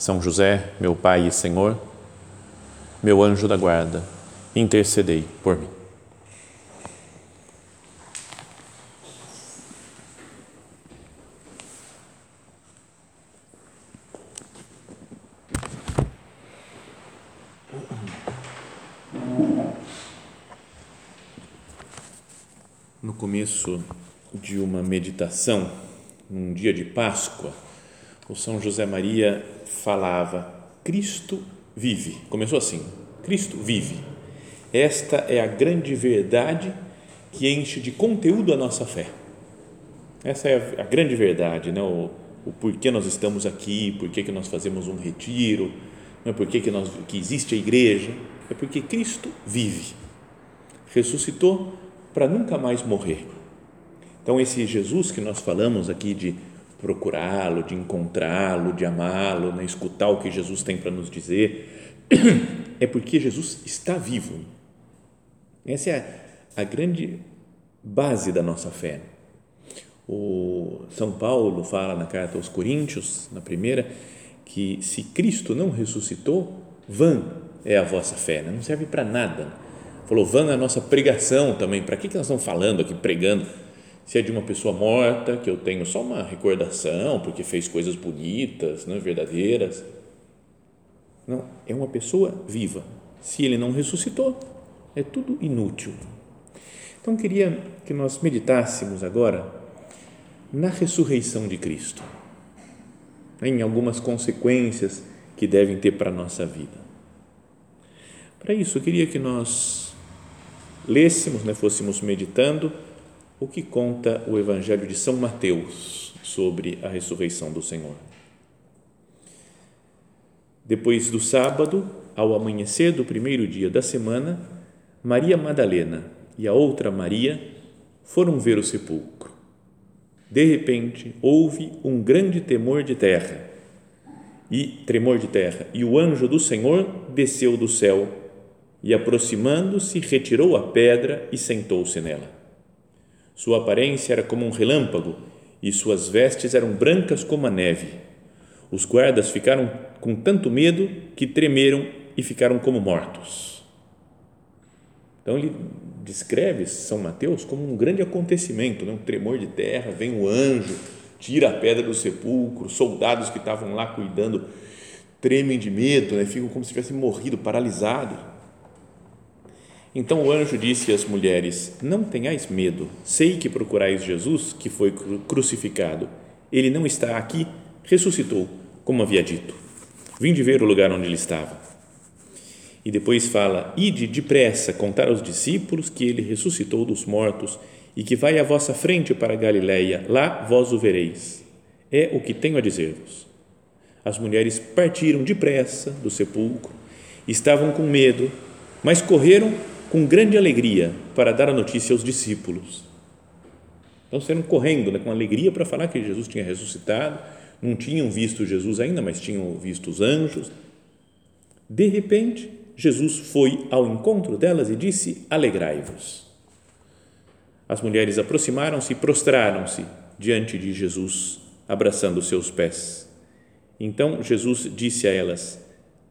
são José, meu Pai e Senhor, meu anjo da guarda, intercedei por mim. No começo de uma meditação, num dia de Páscoa, o São José Maria falava: Cristo vive. Começou assim: Cristo vive. Esta é a grande verdade que enche de conteúdo a nossa fé. Essa é a, grande verdade, né? o, o porquê nós estamos aqui, por que nós fazemos um retiro, não é por que, nós, que existe a igreja, é porque Cristo vive. Ressuscitou para nunca mais morrer. Então, esse Jesus que nós falamos aqui de procurá-lo, de encontrá-lo, de amá-lo, né? escutar o que Jesus tem para nos dizer, é porque Jesus está vivo. Essa é a, grande base da nossa fé. O São Paulo fala na carta aos Coríntios, na primeira, que se Cristo não ressuscitou, vã é a vossa fé, né? não serve para nada. Falou, vã é a nossa pregação também. Para que, que nós estamos falando aqui, pregando? Se é de uma pessoa morta, que eu tenho só uma recordação, porque fez coisas bonitas, não é verdadeiras. Não, é uma pessoa viva. Se ele não ressuscitou, é tudo inútil. Então, queria que nós meditássemos agora na ressurreição de Cristo, em algumas consequências que devem ter para a nossa vida. Para isso, eu queria que nós lêssemos, né, fôssemos meditando o que conta o Evangelho de São Mateus sobre a ressurreição do Senhor. Depois do sábado, ao amanhecer do primeiro dia da semana, Maria Madalena e a outra Maria foram ver o sepulcro. De repente, houve um grande temor de terra e tremor de terra, e o anjo do Senhor desceu do céu e aproximando-se, retirou a pedra e sentou-se nela. Sua aparência era como um relâmpago e suas vestes eram brancas como a neve. Os guardas ficaram com tanto medo que tremeram e ficaram como mortos. Então ele descreve São Mateus como um grande acontecimento, né? um tremor de terra, vem o anjo, tira a pedra do sepulcro, soldados que estavam lá cuidando tremem de medo, né? ficam como se tivessem morrido, paralisados. Então o anjo disse às mulheres: Não tenhais medo, sei que procurais Jesus, que foi crucificado. Ele não está aqui, ressuscitou, como havia dito. Vinde ver o lugar onde ele estava. E depois fala: Ide depressa contar aos discípulos que ele ressuscitou dos mortos e que vai à vossa frente para Galiléia, lá vós o vereis. É o que tenho a dizer-vos. As mulheres partiram depressa do sepulcro, estavam com medo, mas correram com grande alegria para dar a notícia aos discípulos. Então saíram correndo né, com alegria para falar que Jesus tinha ressuscitado, não tinham visto Jesus ainda, mas tinham visto os anjos. De repente, Jesus foi ao encontro delas e disse: Alegrai-vos. As mulheres aproximaram-se e prostraram-se diante de Jesus, abraçando seus pés. Então Jesus disse a elas: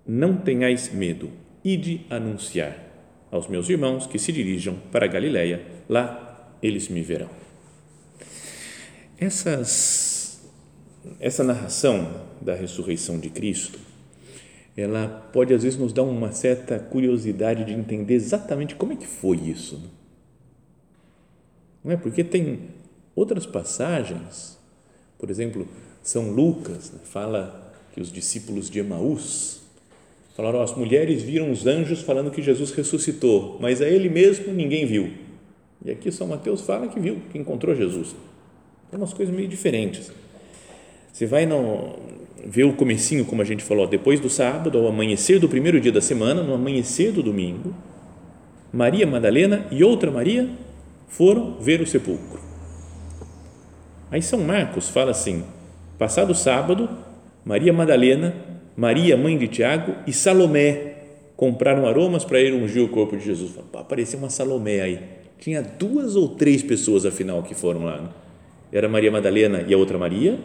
Não tenhais medo, ide anunciar aos meus irmãos que se dirijam para Galiléia, lá eles me verão. Essas, essa narração da ressurreição de Cristo, ela pode às vezes nos dar uma certa curiosidade de entender exatamente como é que foi isso. Não é? Porque tem outras passagens, por exemplo, São Lucas né, fala que os discípulos de Emaús Falaram, as mulheres viram os anjos falando que Jesus ressuscitou, mas a ele mesmo ninguém viu. E aqui São Mateus fala que viu, que encontrou Jesus. Tem umas coisas meio diferentes. Você vai no, vê o comecinho, como a gente falou, depois do sábado, ao amanhecer do primeiro dia da semana, no amanhecer do domingo, Maria Madalena e outra Maria foram ver o sepulcro. Aí São Marcos fala assim: passado sábado, Maria Madalena, Maria, mãe de Tiago, e Salomé compraram aromas para ir ungir o corpo de Jesus. Apareceu uma Salomé aí. Tinha duas ou três pessoas, afinal, que foram lá. Né? Era Maria Madalena e a outra Maria?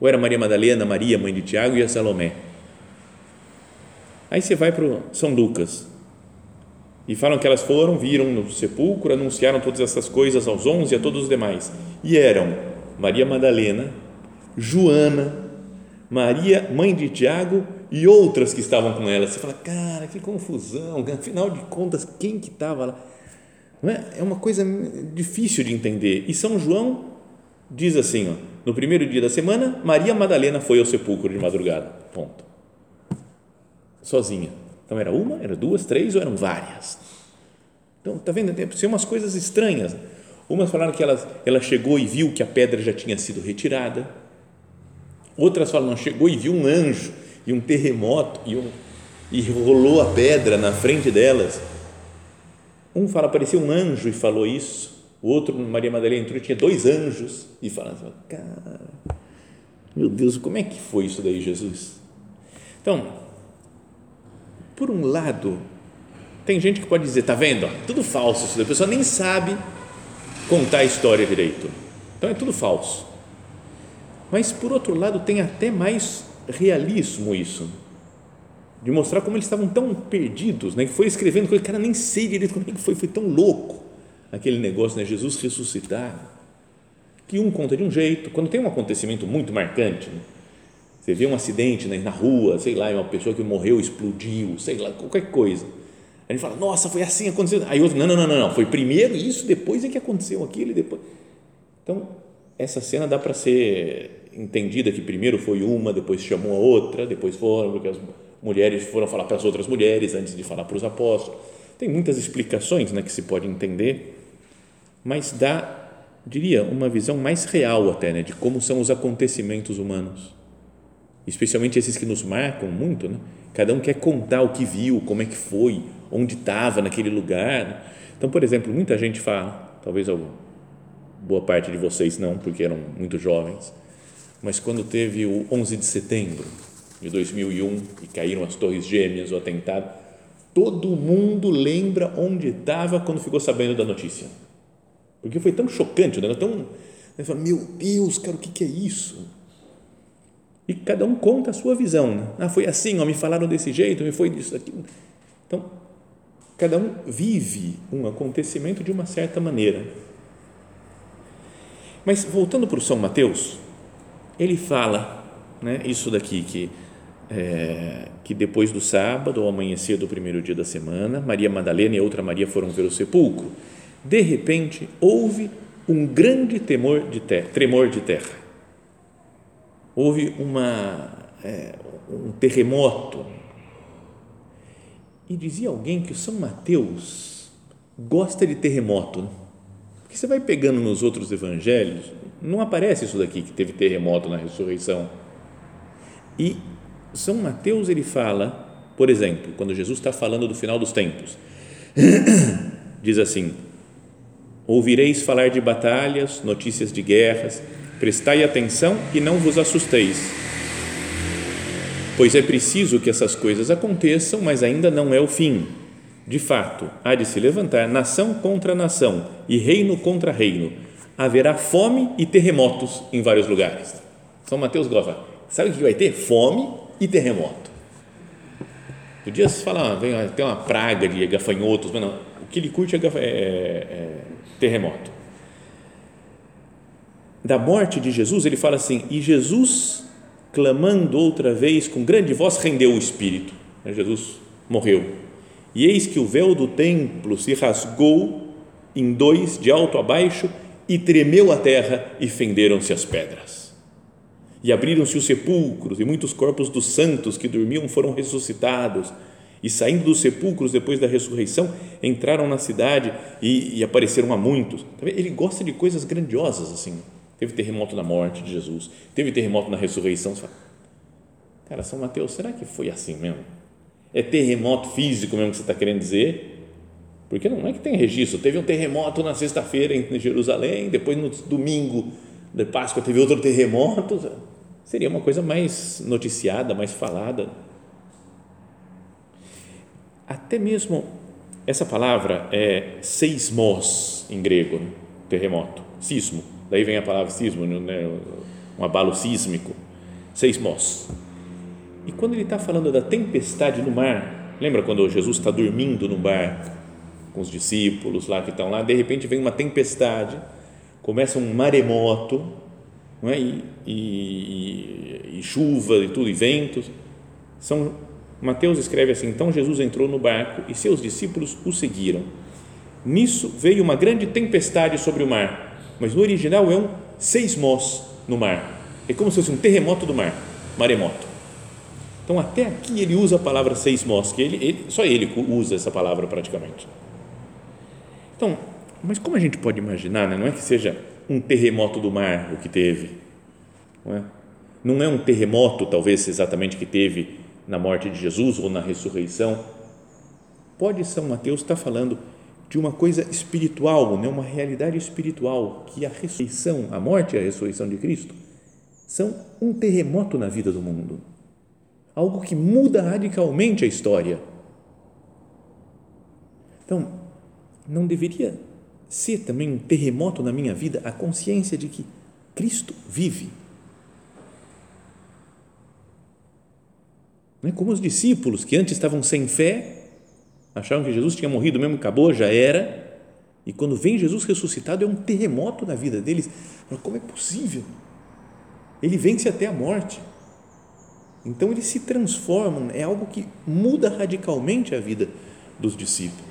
Ou era Maria Madalena, Maria, mãe de Tiago, e a Salomé? Aí você vai para São Lucas e falam que elas foram, viram no sepulcro, anunciaram todas essas coisas aos onze e a todos os demais. E eram Maria Madalena, Joana, Maria, mãe de Tiago e outras que estavam com ela. Você fala, cara, que confusão, afinal de contas, quem que estava lá? Não é? é uma coisa difícil de entender. E São João diz assim, ó, no primeiro dia da semana, Maria Madalena foi ao sepulcro de madrugada. Ponto. Sozinha. Então era uma, era duas, três ou eram várias? Então, tá vendo? Tem umas coisas estranhas. Umas falaram que ela, ela chegou e viu que a pedra já tinha sido retirada. Outras falam, não, chegou e viu um anjo e um terremoto e, um, e rolou a pedra na frente delas. Um fala, apareceu um anjo e falou isso. O outro, Maria Madalena entrou tinha dois anjos e fala, cara, meu Deus, como é que foi isso daí, Jesus? Então, por um lado, tem gente que pode dizer, tá vendo? Tudo falso isso, a pessoa nem sabe contar a história direito. Então é tudo falso. Mas por outro lado, tem até mais realismo isso, de mostrar como eles estavam tão perdidos, né? Que foi escrevendo coisa, cara, nem sei direito como é que foi, foi tão louco aquele negócio, né? Jesus ressuscitar. Que um conta de um jeito, quando tem um acontecimento muito marcante, né? você vê um acidente né, na rua, sei lá, uma pessoa que morreu, explodiu, sei lá, qualquer coisa a gente fala, nossa, foi assim, aconteceu. Aí outro, não, não, não, não, foi primeiro isso, depois é que aconteceu aquilo depois. Então, essa cena dá para ser entendida que primeiro foi uma, depois chamou a outra, depois foram, porque as mulheres foram falar para as outras mulheres antes de falar para os apóstolos. Tem muitas explicações né, que se pode entender, mas dá, diria, uma visão mais real até né, de como são os acontecimentos humanos, especialmente esses que nos marcam muito. Né? Cada um quer contar o que viu, como é que foi, onde estava naquele lugar. Né? Então, por exemplo, muita gente fala, talvez boa parte de vocês não, porque eram muito jovens, mas quando teve o 11 de setembro de 2001 e caíram as Torres Gêmeas, o atentado, todo mundo lembra onde estava quando ficou sabendo da notícia. Porque foi tão chocante, né? tão. Fala, Meu Deus, cara, o que, que é isso? E cada um conta a sua visão. Né? Ah, foi assim, ó, me falaram desse jeito, me foi disso, aquilo. Então, Cada um vive um acontecimento de uma certa maneira. Mas voltando para o São Mateus, ele fala né, isso daqui, que, é, que depois do sábado, ao amanhecer do primeiro dia da semana, Maria Madalena e outra Maria foram ver o sepulcro. De repente, houve um grande temor de terra, tremor de terra. Houve uma, é, um terremoto e dizia alguém que o São Mateus gosta de terremoto. Né? Porque você vai pegando nos outros evangelhos, não aparece isso daqui que teve terremoto na ressurreição. E São Mateus ele fala, por exemplo, quando Jesus está falando do final dos tempos, diz assim: Ouvireis falar de batalhas, notícias de guerras, prestai atenção e não vos assusteis pois é preciso que essas coisas aconteçam, mas ainda não é o fim. De fato, há de se levantar nação contra nação e reino contra reino. Haverá fome e terremotos em vários lugares. São Mateus gosta. Sabe o que vai ter? Fome e terremoto. Podia se falar, vem, tem uma praga de gafanhotos, mas não. O que ele curte é, é, é terremoto. Da morte de Jesus, ele fala assim: e Jesus clamando outra vez com grande voz, rendeu o espírito. Jesus morreu. E eis que o véu do templo se rasgou em dois, de alto a baixo, e tremeu a terra e fenderam-se as pedras. E abriram-se os sepulcros, e muitos corpos dos santos que dormiam foram ressuscitados. E saindo dos sepulcros depois da ressurreição, entraram na cidade e, e apareceram a muitos. Ele gosta de coisas grandiosas assim teve terremoto na morte de Jesus, teve terremoto na ressurreição. Cara, São Mateus, será que foi assim mesmo? É terremoto físico mesmo que você está querendo dizer? Porque não é que tem registro. Teve um terremoto na sexta-feira em Jerusalém, depois no domingo de Páscoa teve outro terremoto. Seria uma coisa mais noticiada, mais falada. Até mesmo essa palavra é seismos em grego, né? terremoto, sismo. Daí vem a palavra sismo, né? um abalo sísmico. Seismos. E quando ele está falando da tempestade no mar, lembra quando Jesus está dormindo no barco com os discípulos lá que estão lá, de repente vem uma tempestade, começa um maremoto, é? e, e, e, chuva e tudo, e ventos. São Mateus escreve assim: então Jesus entrou no barco e seus discípulos o seguiram. Nisso veio uma grande tempestade sobre o mar, mas no original é um seismos no mar. É como se fosse um terremoto do mar, maremoto. Então, até aqui ele usa a palavra seismos, que ele, ele, só ele usa essa palavra praticamente. Então, mas como a gente pode imaginar, né? não é que seja um terremoto do mar o que teve, não é? Não é um terremoto, talvez exatamente que teve na morte de Jesus ou na ressurreição. Pode São Mateus estar falando de uma coisa espiritual, né? uma realidade espiritual, que a ressurreição, a morte e a ressurreição de Cristo são um terremoto na vida do mundo algo que muda radicalmente a história. Então, não deveria ser também um terremoto na minha vida a consciência de que Cristo vive. Não é como os discípulos que antes estavam sem fé, achavam que Jesus tinha morrido mesmo, acabou, já era. E quando vem Jesus ressuscitado, é um terremoto na vida deles. Como é possível? Ele vence até a morte. Então eles se transformam, é algo que muda radicalmente a vida dos discípulos.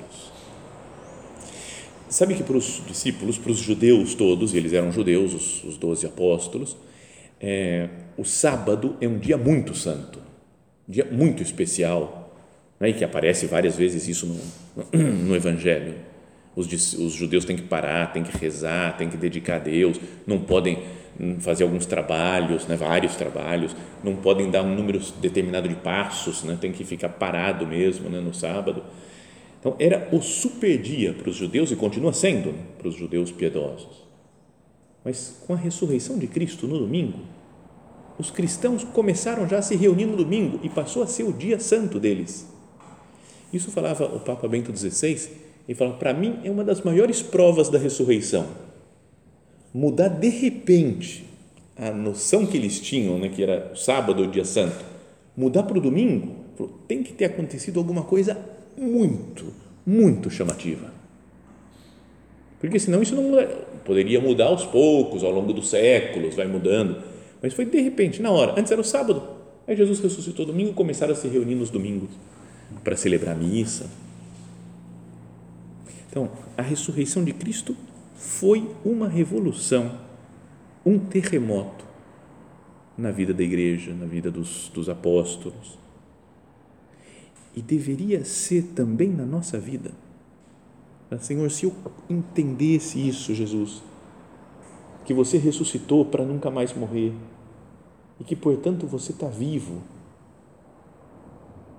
Sabe que para os discípulos, para os judeus todos, eles eram judeus, os, doze apóstolos, é, o sábado é um dia muito santo, um dia muito especial, né, e que aparece várias vezes isso no, no Evangelho. Os, os judeus têm que parar, têm que rezar, têm que dedicar a Deus, não podem fazer alguns trabalhos, né, vários trabalhos, não podem dar um número determinado de passos, né, tem que ficar parado mesmo né, no sábado. Então, era o super dia para os judeus e continua sendo né, para os judeus piedosos. Mas com a ressurreição de Cristo no domingo, os cristãos começaram já a se reunir no domingo e passou a ser o dia santo deles. Isso falava o Papa Bento XVI, e falava: para mim é uma das maiores provas da ressurreição mudar de repente a noção que eles tinham, né, que era sábado, o dia santo, mudar para o domingo, tem que ter acontecido alguma coisa muito, muito chamativa. Porque senão isso não muda, poderia mudar aos poucos, ao longo dos séculos, vai mudando, mas foi de repente, na hora. Antes era o sábado, aí Jesus ressuscitou domingo, começaram a se reunir nos domingos para celebrar a missa. Então, a ressurreição de Cristo foi uma revolução, um terremoto na vida da igreja, na vida dos, dos apóstolos. E deveria ser também na nossa vida. Senhor, se eu entendesse isso, Jesus, que você ressuscitou para nunca mais morrer e que, portanto, você está vivo,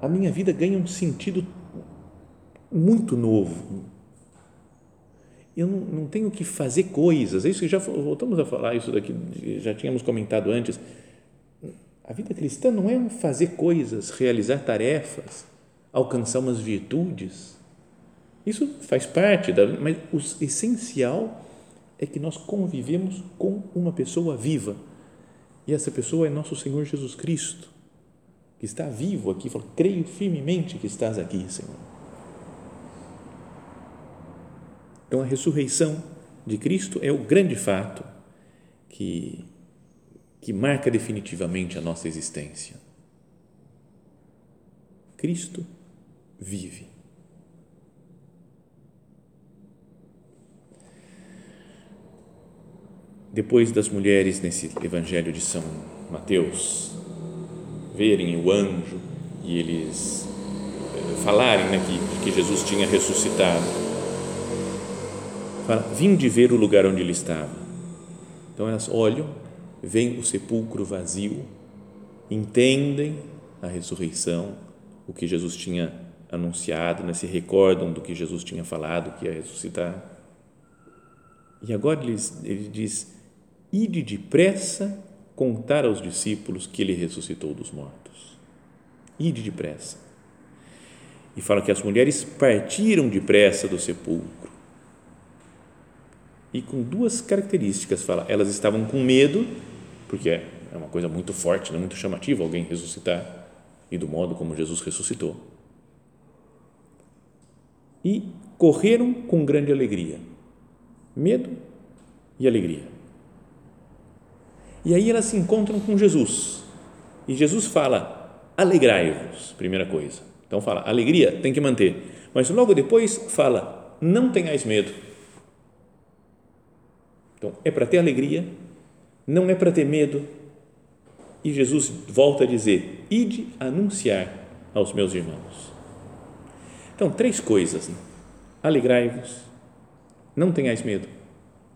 a minha vida ganha um sentido muito novo, eu não, não, tenho que fazer coisas. É isso já voltamos a falar isso daqui, já tínhamos comentado antes. A vida cristã não é um fazer coisas, realizar tarefas, alcançar umas virtudes. Isso faz parte da, mas o essencial é que nós convivemos com uma pessoa viva. E essa pessoa é nosso Senhor Jesus Cristo, que está vivo aqui. Fala, creio firmemente que estás aqui, Senhor Então, a ressurreição de Cristo é o grande fato que, que marca definitivamente a nossa existência. Cristo vive. Depois das mulheres nesse Evangelho de São Mateus verem o anjo e eles eh, falarem né, que, que Jesus tinha ressuscitado, fala, vim de ver o lugar onde ele estava. Então elas olham, veem o sepulcro vazio, entendem a ressurreição, o que Jesus tinha anunciado, né? se recordam do que Jesus tinha falado que ia ressuscitar. E agora ele, ele diz: Ide depressa contar aos discípulos que ele ressuscitou dos mortos. Ide depressa. E fala que as mulheres partiram depressa do sepulcro. E com duas características, fala, elas estavam com medo, porque é uma coisa muito forte, né? muito chamativa alguém ressuscitar, e do modo como Jesus ressuscitou. E correram com grande alegria. Medo e alegria. E aí elas se encontram com Jesus. E Jesus fala: alegrai-vos, primeira coisa. Então fala, alegria tem que manter. Mas logo depois fala, não tenhais medo. Então é para ter alegria, não é para ter medo. E Jesus volta a dizer: ide anunciar aos meus irmãos. Então, três coisas: né? alegrai-vos, não tenhais medo,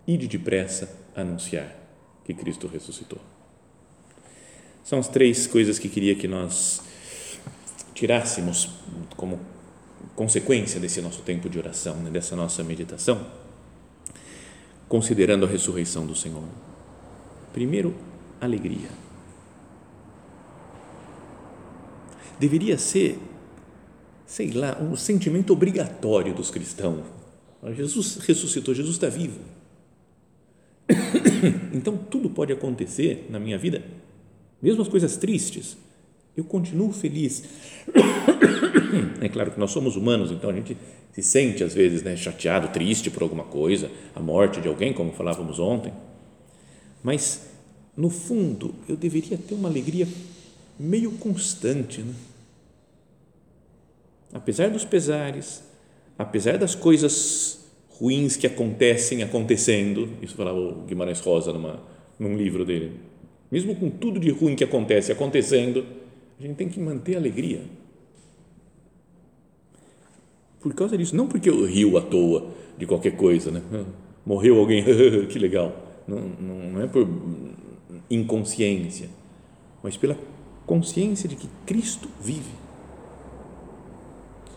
ide depressa anunciar que Cristo ressuscitou. São as três coisas que queria que nós tirássemos como consequência desse nosso tempo de oração, né, dessa nossa meditação, considerando a ressurreição do Senhor. Primeiro, alegria. Deveria ser, sei lá, um sentimento obrigatório dos cristãos. Jesus ressuscitou, Jesus está vivo então, tudo pode acontecer na minha vida, mesmo as coisas tristes, eu continuo feliz. É claro que nós somos humanos, então a gente se sente às vezes né, chateado, triste por alguma coisa, a morte de alguém, como falávamos ontem, mas no fundo eu deveria ter uma alegria meio constante, né? Apesar dos pesares, apesar das coisas ruins que acontecem acontecendo. Isso falava o Guimarães Rosa numa, num livro dele. Mesmo com tudo de ruim que acontece acontecendo, a gente tem que manter a alegria. Por causa disso, não porque eu rio à toa de qualquer coisa, né? Morreu alguém, que legal. Não, não, não é por inconsciência, mas pela consciência de que Cristo vive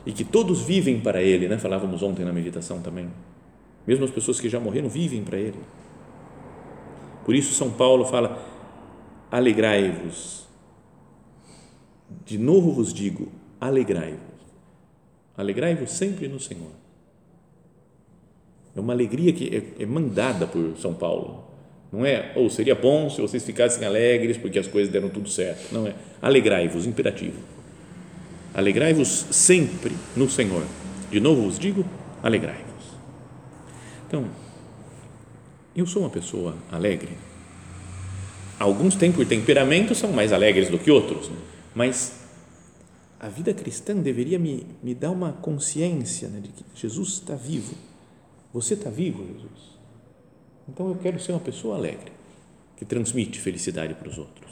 e que todos vivem para Ele, né? Falávamos ontem na meditação também. Mesmo as pessoas que já morreram vivem para Ele. Por isso, São Paulo fala: alegrai-vos. De novo vos digo: alegrai-vos. Alegrai-vos sempre no Senhor. É uma alegria que é, é mandada por São Paulo. Não é, ou oh, seria bom se vocês ficassem alegres porque as coisas deram tudo certo. Não é. Alegrai-vos, imperativo. Alegrai-vos sempre no Senhor. De novo vos digo: alegrai-vos. Então, eu sou uma pessoa alegre. Alguns têm, por temperamento, são mais alegres do que outros, né? mas a vida cristã deveria me, me dar uma consciência né, de que Jesus está vivo. Você está vivo, Jesus? Então eu quero ser uma pessoa alegre, que transmite felicidade para os outros.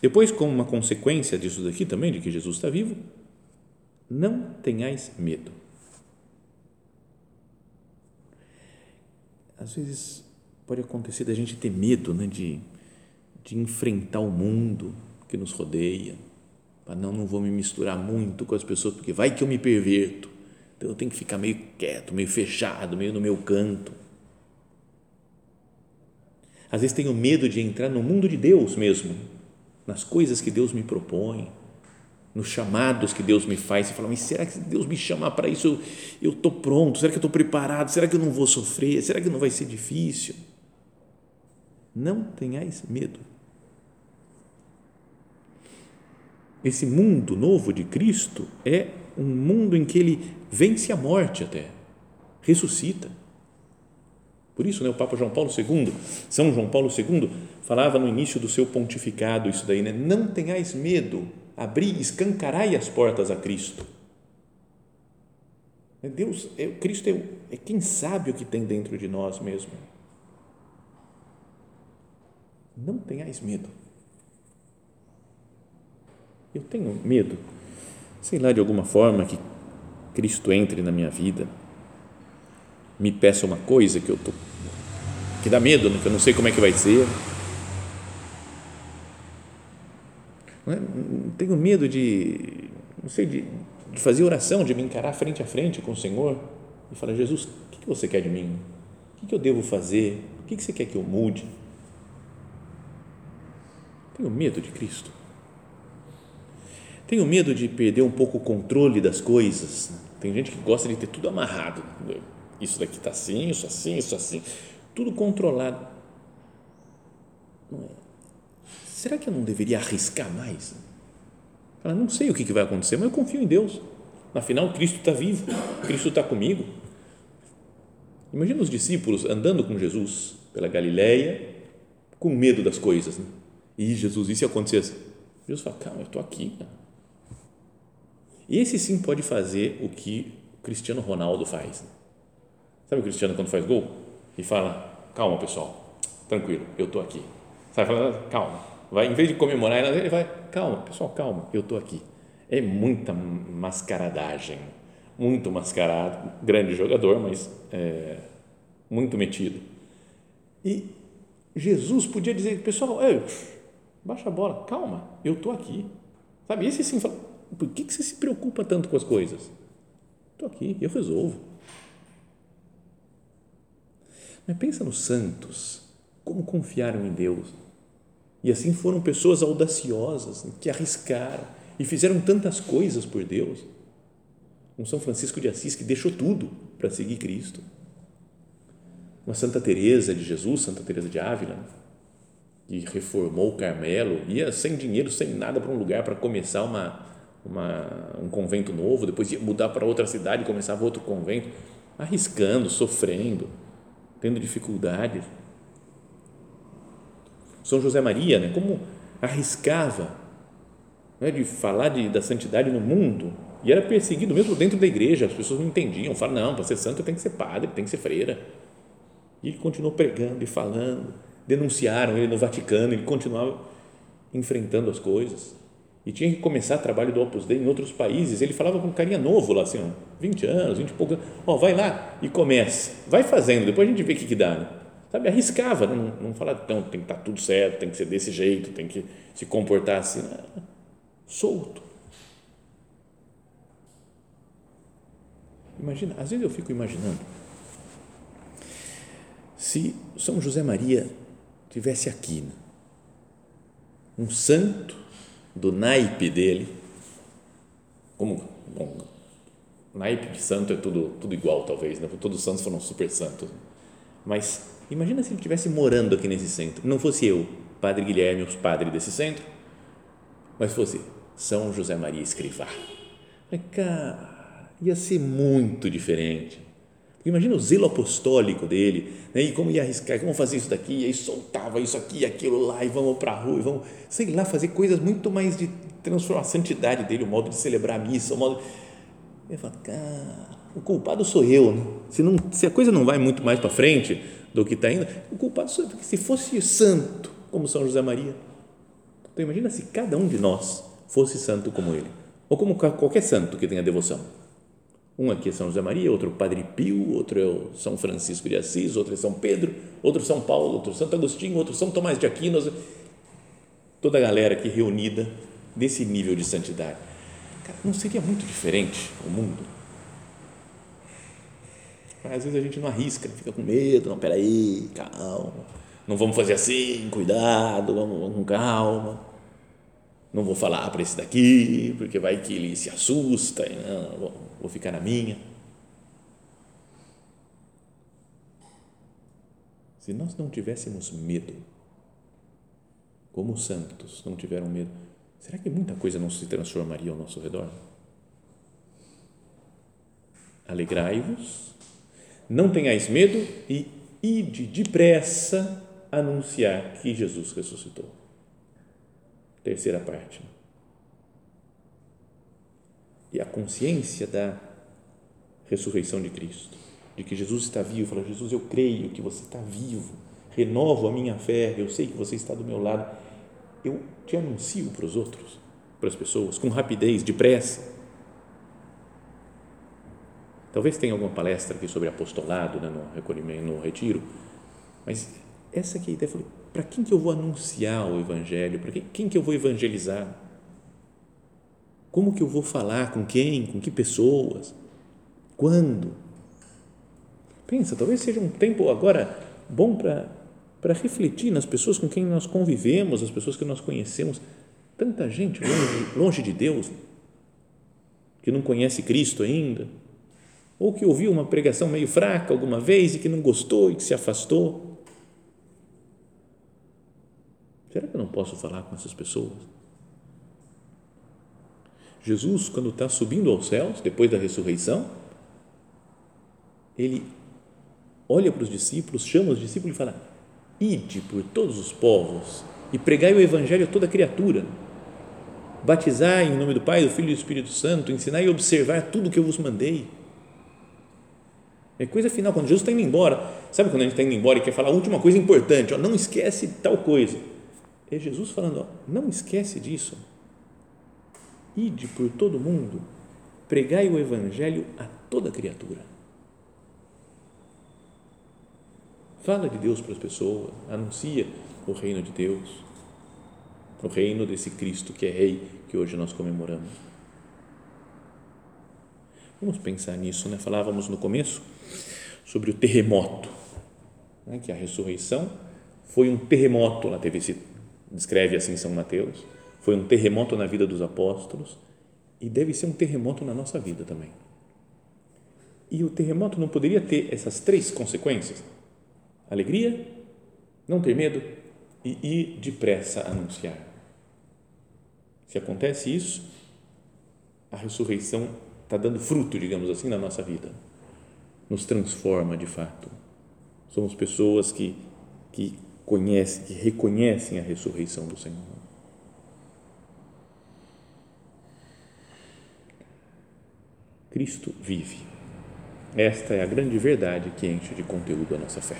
Depois, como uma consequência disso daqui também, de que Jesus está vivo, não tenhais medo. às vezes pode acontecer da gente ter medo né, de, de enfrentar o mundo que nos rodeia. Não, não vou me misturar muito com as pessoas, porque vai que eu me perverto. Então eu tenho que ficar meio quieto, meio fechado, meio no meu canto. Às vezes tenho medo de entrar no mundo de Deus mesmo, nas coisas que Deus me propõe nos chamados que Deus me faz, você fala, mas será que Deus me chamar para isso, eu estou pronto? Será que eu estou preparado? Será que eu não vou sofrer? Será que não vai ser difícil? Não tenhais medo. Esse mundo novo de Cristo é um mundo em que ele vence a morte até, ressuscita. Por isso, né, o Papa João Paulo II, São João Paulo II, falava no início do seu pontificado isso daí, né? Não tenhais medo abrir, escancarai as portas a Cristo. É Deus, é, Cristo é, é quem sabe o que tem dentro de nós mesmo. Não tenhais medo. Eu tenho medo, sei lá, de alguma forma que Cristo entre na minha vida, me peça uma coisa que eu tô, que dá medo, né? que eu não sei como é que vai ser Não, é? tenho medo de, não sei, de, de, fazer oração, de me encarar frente a frente com o Senhor e falar: Jesus, o que você quer de mim? O que eu devo fazer? O que você quer que eu mude? Tenho medo de Cristo. Tenho medo de perder um pouco o controle das coisas. Tem gente que gosta de ter tudo amarrado. Isso daqui está assim, isso assim, isso assim. Tudo controlado. É será que eu não deveria arriscar mais? Não sei o que vai acontecer, mas eu confio em Deus. Afinal, Cristo está vivo, Cristo está comigo. Imagina os discípulos andando com Jesus pela Galileia, com medo das coisas. Né? E Jesus, e se acontecesse? Jesus fala, calma, eu estou aqui. E esse sim pode fazer o que Cristiano Ronaldo faz. Né? Sabe o Cristiano quando faz gol? E fala, calma pessoal, tranquilo, eu estou aqui. Sabe, calma, vai, em vez de comemorar, ele vai, calma, pessoal, calma, eu estou aqui. É muita mascaradagem, muito mascarado, grande jogador, mas é, muito metido. E Jesus podia dizer, pessoal, baixa a bola, calma, eu estou aqui. Sabe, esse sim fala, por que, que você se preocupa tanto com as coisas? Estou aqui, eu resolvo. Mas pensa nos santos, como confiaram em Deus e assim foram pessoas audaciosas que arriscaram e fizeram tantas coisas por Deus. Um São Francisco de Assis que deixou tudo para seguir Cristo. Uma Santa Teresa de Jesus, Santa Teresa de Ávila, que reformou o Carmelo, ia sem dinheiro, sem nada para um lugar para começar uma, uma, um convento novo, depois ia mudar para outra cidade começava outro convento, arriscando, sofrendo, tendo dificuldades são José Maria, né, como arriscava né, de falar de, da santidade no mundo e era perseguido mesmo dentro da igreja, as pessoas não entendiam, falaram, não, para ser santo tem que ser padre, tem que ser freira. E ele continuou pregando e falando, denunciaram ele no Vaticano, ele continuava enfrentando as coisas. E tinha que começar trabalho do Opus Dei em outros países. Ele falava com um carinha novo lá, assim, ó, 20 anos, 20 e poucos anos. Ó, vai lá e comece. Vai fazendo, depois a gente vê o que, que dá. Né? sabe, arriscava, não, não falava, então, tem que estar tá tudo certo, tem que ser desse jeito, tem que se comportar assim, solto. Imagina, às vezes eu fico imaginando se São José Maria tivesse aqui né, um santo do naipe dele, como bom, naipe de santo é tudo tudo igual talvez, né? Todos os santos foram super santos, mas Imagina se ele estivesse morando aqui nesse centro, não fosse eu, Padre Guilherme, os padres desse centro, mas fosse São José Maria Escrivá. Cara, ia ser muito diferente. Imagina o zelo apostólico dele, né? e como ia arriscar, como fazer isso daqui, e aí soltava isso aqui e aquilo lá, e vamos para a rua, e vamos, sei lá, fazer coisas muito mais de transformar a santidade dele, o modo de celebrar a missa, o modo. Cara, o culpado sou eu, né? se, não, se a coisa não vai muito mais para frente, do que está indo, o culpado sou eu, porque se fosse santo como São José Maria, então imagina se cada um de nós fosse santo como ele, ou como qualquer santo que tenha devoção. Um aqui é São José Maria, outro Padre Pio, outro é o São Francisco de Assis, outro é São Pedro, outro São Paulo, outro Santo Agostinho, outro São Tomás de Aquino, toda a galera aqui reunida desse nível de santidade. Cara, não seria muito diferente o mundo? Às vezes a gente não arrisca, fica com medo, não, peraí, calma, não vamos fazer assim, cuidado, vamos, vamos com calma, não vou falar para esse daqui, porque vai que ele se assusta, não, vou, ficar na minha. Se nós não tivéssemos medo, como os santos não tiveram medo, será que muita coisa não se transformaria ao nosso redor? Alegrai-vos não tenhais medo e ide depressa anunciar que Jesus ressuscitou. Terceira parte. E a consciência da ressurreição de Cristo, de que Jesus está vivo, fala, Jesus, eu creio que você está vivo, renovo a minha fé, eu sei que você está do meu lado, eu te anuncio para os outros, para as pessoas, com rapidez, depressa, Talvez tenha alguma palestra aqui sobre apostolado né, no recolhimento, no retiro, mas essa aqui a ideia foi para quem que eu vou anunciar o evangelho? Para quem, quem que eu vou evangelizar? Como que eu vou falar com quem, com que pessoas, quando? Pensa, talvez seja um tempo agora bom para para refletir nas pessoas com quem nós convivemos, as pessoas que nós conhecemos. Tanta gente longe, longe de Deus, que não conhece Cristo ainda, ou que ouviu uma pregação meio fraca alguma vez e que não gostou e que se afastou. Será que eu não posso falar com essas pessoas? Jesus, quando está subindo aos céus, depois da ressurreição, ele olha para os discípulos, chama os discípulos e fala: Ide por todos os povos e pregai o evangelho a toda criatura. Batizai em nome do Pai, do Filho e do Espírito Santo, ensinai e observar tudo o que eu vos mandei. É coisa final, quando Jesus está indo embora, sabe quando a gente está indo embora e quer falar a última coisa importante, ó, não esquece tal coisa. É Jesus falando, ó, não esquece disso Ide por todo mundo, pregai o evangelho a toda criatura. Fala de Deus para as pessoas, anuncia o reino de Deus, o reino desse Cristo que é Rei que hoje nós comemoramos. Vamos pensar nisso, né? Falávamos no começo sobre o terremoto, né? que a ressurreição foi um terremoto, lá teve esse, descreve assim São Mateus, foi um terremoto na vida dos apóstolos e deve ser um terremoto na nossa vida também. E o terremoto não poderia ter essas três consequências: alegria, não ter medo e ir depressa anunciar. Se acontece isso, a ressurreição está dando fruto, digamos assim, na nossa vida. Nos transforma de fato. Somos pessoas que, que conhecem, que reconhecem a ressurreição do Senhor. Cristo vive. Esta é a grande verdade que enche de conteúdo a nossa fé.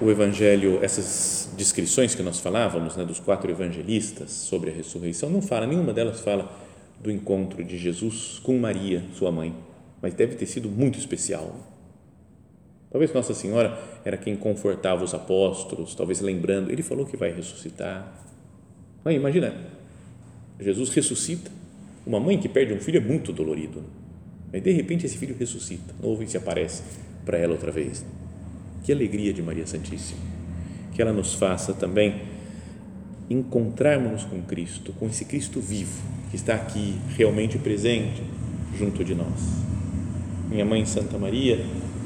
O Evangelho, essas descrições que nós falávamos, né, dos quatro evangelistas sobre a ressurreição, não fala, nenhuma delas fala do encontro de Jesus com Maria, sua mãe, mas deve ter sido muito especial. Talvez Nossa Senhora era quem confortava os apóstolos, talvez lembrando, ele falou que vai ressuscitar. Mas imagina, Jesus ressuscita uma mãe que perde um filho é muito dolorido. Mas de repente esse filho ressuscita, novo e se aparece para ela outra vez. Que alegria de Maria Santíssima. Que ela nos faça também encontrarmos com Cristo, com esse Cristo vivo, que está aqui realmente presente junto de nós. Minha mãe Santa Maria,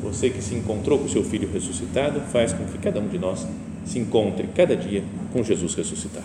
você que se encontrou com seu filho ressuscitado, faz com que cada um de nós se encontre cada dia com Jesus ressuscitado.